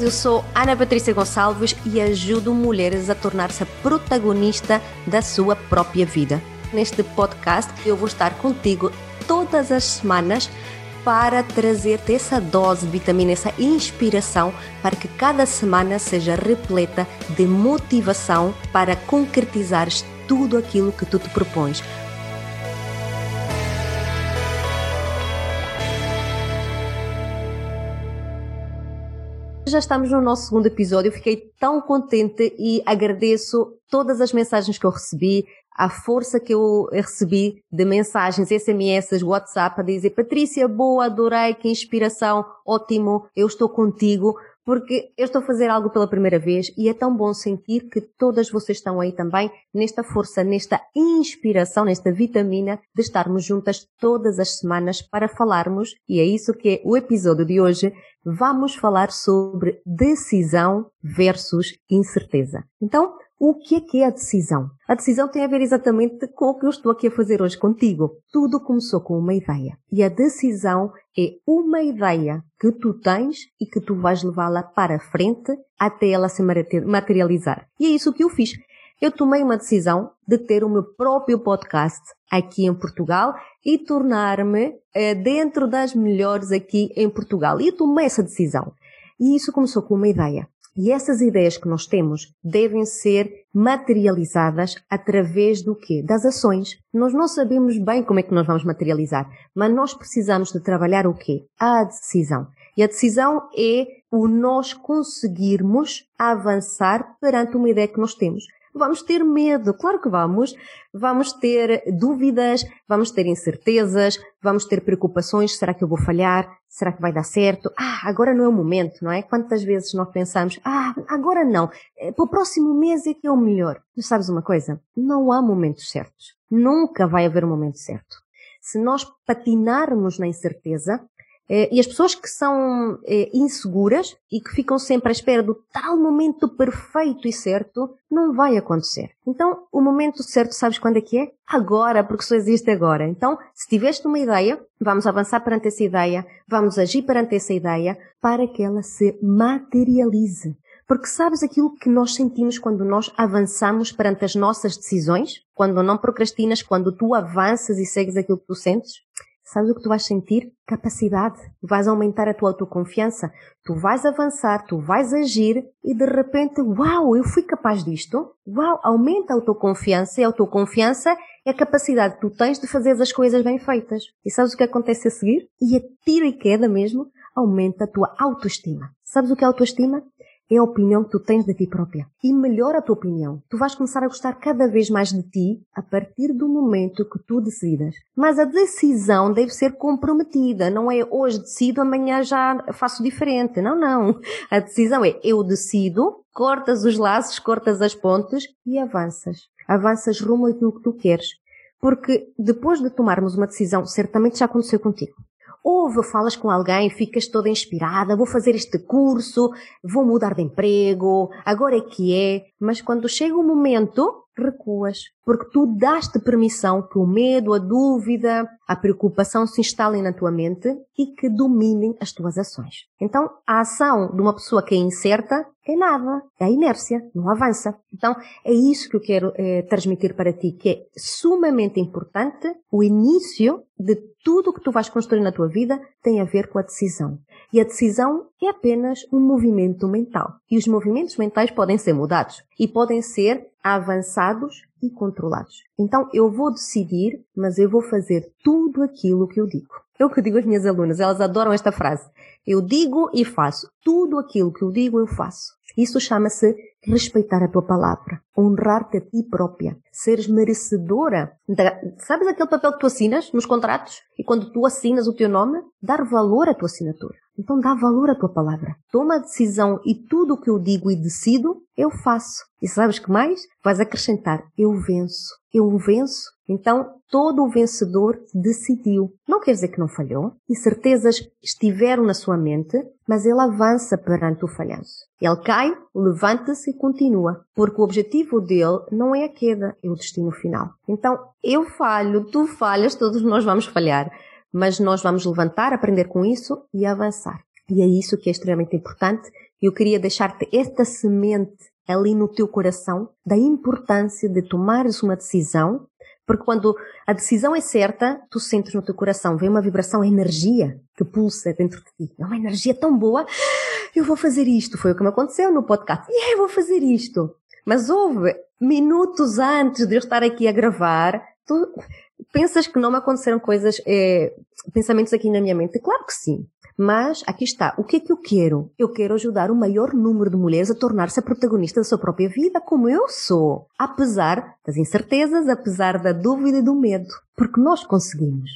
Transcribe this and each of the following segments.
Eu sou Ana Patrícia Gonçalves e ajudo mulheres a tornar-se protagonista da sua própria vida. Neste podcast eu vou estar contigo todas as semanas para trazer-te essa dose de vitamina, essa inspiração para que cada semana seja repleta de motivação para concretizares tudo aquilo que tu te propões. Já estamos no nosso segundo episódio. Eu fiquei tão contente e agradeço todas as mensagens que eu recebi, a força que eu recebi de mensagens, SMS, WhatsApp a dizer Patrícia, boa, adorei, que inspiração, ótimo, eu estou contigo porque eu estou a fazer algo pela primeira vez e é tão bom sentir que todas vocês estão aí também nesta força, nesta inspiração, nesta vitamina de estarmos juntas todas as semanas para falarmos, e é isso que é o episódio de hoje, vamos falar sobre decisão versus incerteza. Então, o que é que é a decisão? A decisão tem a ver exatamente com o que eu estou aqui a fazer hoje contigo. Tudo começou com uma ideia. E a decisão é uma ideia que tu tens e que tu vais levá-la para a frente até ela se materializar. E é isso que eu fiz. Eu tomei uma decisão de ter o meu próprio podcast aqui em Portugal e tornar-me eh, dentro das melhores aqui em Portugal. E eu tomei essa decisão. E isso começou com uma ideia. E essas ideias que nós temos devem ser materializadas através do quê? Das ações. Nós não sabemos bem como é que nós vamos materializar, mas nós precisamos de trabalhar o quê? A decisão. E a decisão é o nós conseguirmos avançar perante uma ideia que nós temos. Vamos ter medo, claro que vamos. Vamos ter dúvidas, vamos ter incertezas, vamos ter preocupações. Será que eu vou falhar? Será que vai dar certo? Ah, agora não é o momento, não é? Quantas vezes nós pensamos, ah, agora não. Eh, para o próximo mês é que é o melhor. Mas sabes uma coisa? Não há momentos certos. Nunca vai haver um momento certo. Se nós patinarmos na incerteza, e as pessoas que são eh, inseguras e que ficam sempre à espera do tal momento perfeito e certo, não vai acontecer. Então, o momento certo, sabes quando é que é? Agora, porque só existe agora. Então, se tiveste uma ideia, vamos avançar perante essa ideia, vamos agir perante essa ideia para que ela se materialize. Porque sabes aquilo que nós sentimos quando nós avançamos perante as nossas decisões? Quando não procrastinas, quando tu avanças e segues aquilo que tu sentes? Sabes o que tu vais sentir? Capacidade. Vais aumentar a tua autoconfiança. Tu vais avançar, tu vais agir e de repente, uau, eu fui capaz disto. Uau, aumenta a autoconfiança e a autoconfiança é a capacidade que tu tens de fazer as coisas bem feitas. E sabes o que acontece a seguir? E a tiro e queda mesmo, aumenta a tua autoestima. Sabes o que é autoestima? É a opinião que tu tens de ti própria. E melhora a tua opinião. Tu vais começar a gostar cada vez mais de ti a partir do momento que tu decidas. Mas a decisão deve ser comprometida. Não é hoje decido, amanhã já faço diferente. Não, não. A decisão é eu decido, cortas os laços, cortas as pontes e avanças. Avanças rumo àquilo que tu queres. Porque depois de tomarmos uma decisão, certamente já aconteceu contigo. Ou falas com alguém, ficas toda inspirada, vou fazer este curso, vou mudar de emprego, agora é que é. Mas quando chega o momento, recuas. Porque tu daste permissão que o medo, a dúvida, a preocupação se instalem na tua mente e que dominem as tuas ações. Então, a ação de uma pessoa que é incerta é nada, é a inércia, não avança. Então, é isso que eu quero é, transmitir para ti, que é sumamente importante o início de tudo o que tu vais construir na tua vida tem a ver com a decisão. E a decisão é apenas um movimento mental. E os movimentos mentais podem ser mudados e podem ser avançados e controlados. Então eu vou decidir, mas eu vou fazer tudo aquilo que eu digo. É o que eu digo às minhas alunas, elas adoram esta frase. Eu digo e faço. Tudo aquilo que eu digo, eu faço. Isso chama-se respeitar a tua palavra, honrar-te a ti própria, seres merecedora. Da... Sabes aquele papel que tu assinas nos contratos? E quando tu assinas o teu nome, dar valor à tua assinatura. Então dá valor à tua palavra. Toma a decisão e tudo o que eu digo e decido, eu faço. E sabes que mais? Vais acrescentar, eu venço. Eu venço. Então, todo o vencedor decidiu. Não quer dizer que não falhou. Incertezas estiveram na sua mente, mas ele avança perante o falhanço. Ele cai, levanta-se e continua. Porque o objetivo dele não é a queda, é o destino final. Então, eu falho, tu falhas, todos nós vamos falhar mas nós vamos levantar, aprender com isso e avançar. E é isso que é extremamente importante. Eu queria deixar-te esta semente ali no teu coração da importância de tomares uma decisão, porque quando a decisão é certa, tu sentes no teu coração, vem uma vibração, energia que pulsa dentro de ti. É uma energia tão boa, eu vou fazer isto. Foi o que me aconteceu no podcast. E yeah, eu vou fazer isto. Mas houve minutos antes de eu estar aqui a gravar, tu pensas que não me aconteceram coisas, é, pensamentos aqui na minha mente? Claro que sim. Mas aqui está, o que é que eu quero? Eu quero ajudar o maior número de mulheres a tornar-se a protagonista da sua própria vida, como eu sou. Apesar das incertezas, apesar da dúvida e do medo. Porque nós conseguimos.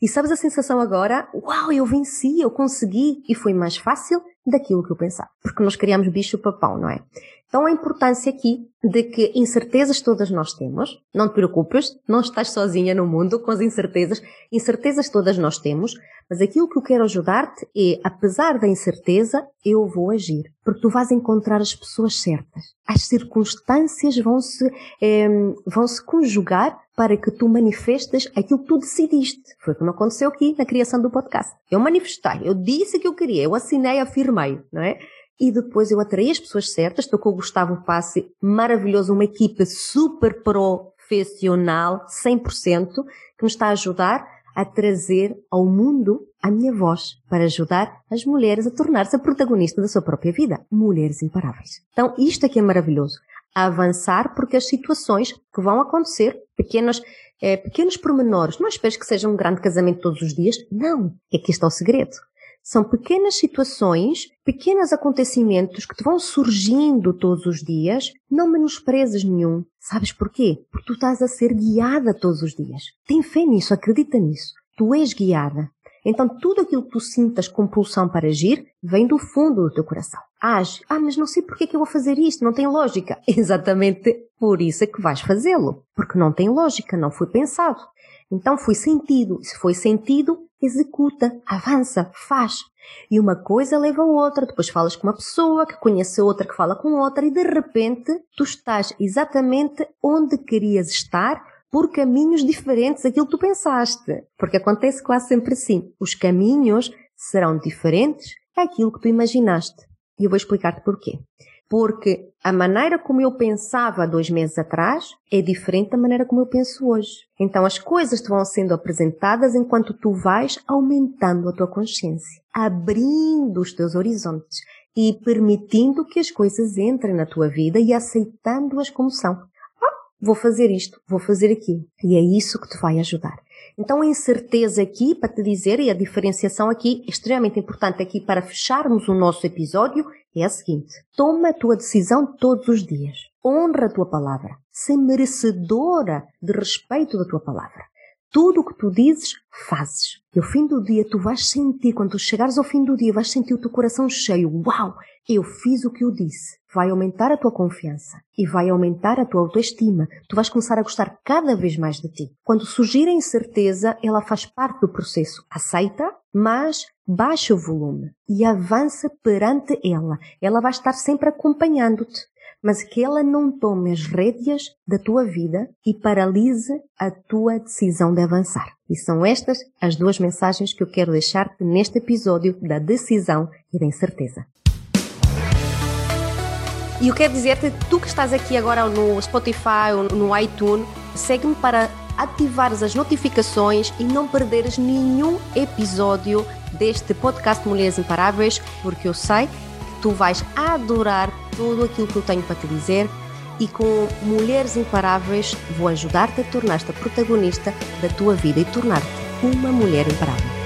E sabes a sensação agora? Uau, eu venci, eu consegui e foi mais fácil daquilo que eu pensava. Porque nós criamos bicho papão, não é? Então a importância aqui de que incertezas todas nós temos, não te preocupes, não estás sozinha no mundo com as incertezas, incertezas todas nós temos, mas aquilo que eu quero ajudar-te é, apesar da incerteza, eu vou agir, porque tu vais encontrar as pessoas certas. As circunstâncias vão se, eh, vão se conjugar para que tu manifestes aquilo que tu decidiste. Foi como aconteceu aqui na criação do podcast. Eu manifestei, eu disse que eu queria, eu assinei, afirmei, não é? E depois eu atraí as pessoas certas. Estou com o Gustavo Passe, maravilhoso, uma equipa super profissional, 100%, que me está a ajudar a trazer ao mundo a minha voz para ajudar as mulheres a tornar-se a protagonista da sua própria vida. Mulheres imparáveis. Então, isto aqui é maravilhoso. A avançar porque as situações que vão acontecer, pequenos, é, pequenos pormenores, não esperes que seja um grande casamento todos os dias. Não. É que está o segredo. São pequenas situações, pequenos acontecimentos que te vão surgindo todos os dias, não menosprezes nenhum. Sabes porquê? Porque tu estás a ser guiada todos os dias. Tem fé nisso, acredita nisso. Tu és guiada. Então tudo aquilo que tu sintas compulsão para agir vem do fundo do teu coração. Age. Ah, mas não sei porque é que eu vou fazer isto, não tem lógica. Exatamente por isso é que vais fazê-lo. Porque não tem lógica, não foi pensado. Então foi sentido. Se foi sentido, executa, avança, faz. E uma coisa leva a outra, depois falas com uma pessoa que conhece outra que fala com outra e de repente tu estás exatamente onde querias estar por caminhos diferentes daquilo que tu pensaste. Porque acontece quase sempre assim. Os caminhos serão diferentes daquilo que tu imaginaste. E eu vou explicar-te porquê porque a maneira como eu pensava dois meses atrás é diferente da maneira como eu penso hoje. Então as coisas te vão sendo apresentadas enquanto tu vais aumentando a tua consciência, abrindo os teus horizontes e permitindo que as coisas entrem na tua vida e aceitando-as como são. Ah, vou fazer isto, vou fazer aquilo. E é isso que te vai ajudar. Então a incerteza aqui, para te dizer, e a diferenciação aqui, extremamente importante aqui para fecharmos o nosso episódio, é a seguinte: toma a tua decisão todos os dias. Honra a tua palavra. Ser merecedora de respeito da tua palavra. Tudo o que tu dizes, fazes. E ao fim do dia, tu vais sentir, quando tu chegares ao fim do dia, vais sentir o teu coração cheio. Uau! Eu fiz o que eu disse. Vai aumentar a tua confiança e vai aumentar a tua autoestima. Tu vais começar a gostar cada vez mais de ti. Quando surgir a incerteza, ela faz parte do processo. Aceita, mas baixa o volume e avança perante ela. Ela vai estar sempre acompanhando-te mas que ela não tome as rédeas da tua vida e paralise a tua decisão de avançar. E são estas as duas mensagens que eu quero deixar-te neste episódio da decisão e da incerteza. E eu quero dizer-te, tu que estás aqui agora no Spotify ou no iTunes, segue-me para ativares as notificações e não perderes nenhum episódio deste podcast Mulheres Imparáveis, porque eu sei que tu vais adorar tudo aquilo que eu tenho para te dizer e com Mulheres Imparáveis vou ajudar-te a tornar-te a protagonista da tua vida e tornar-te uma mulher imparável.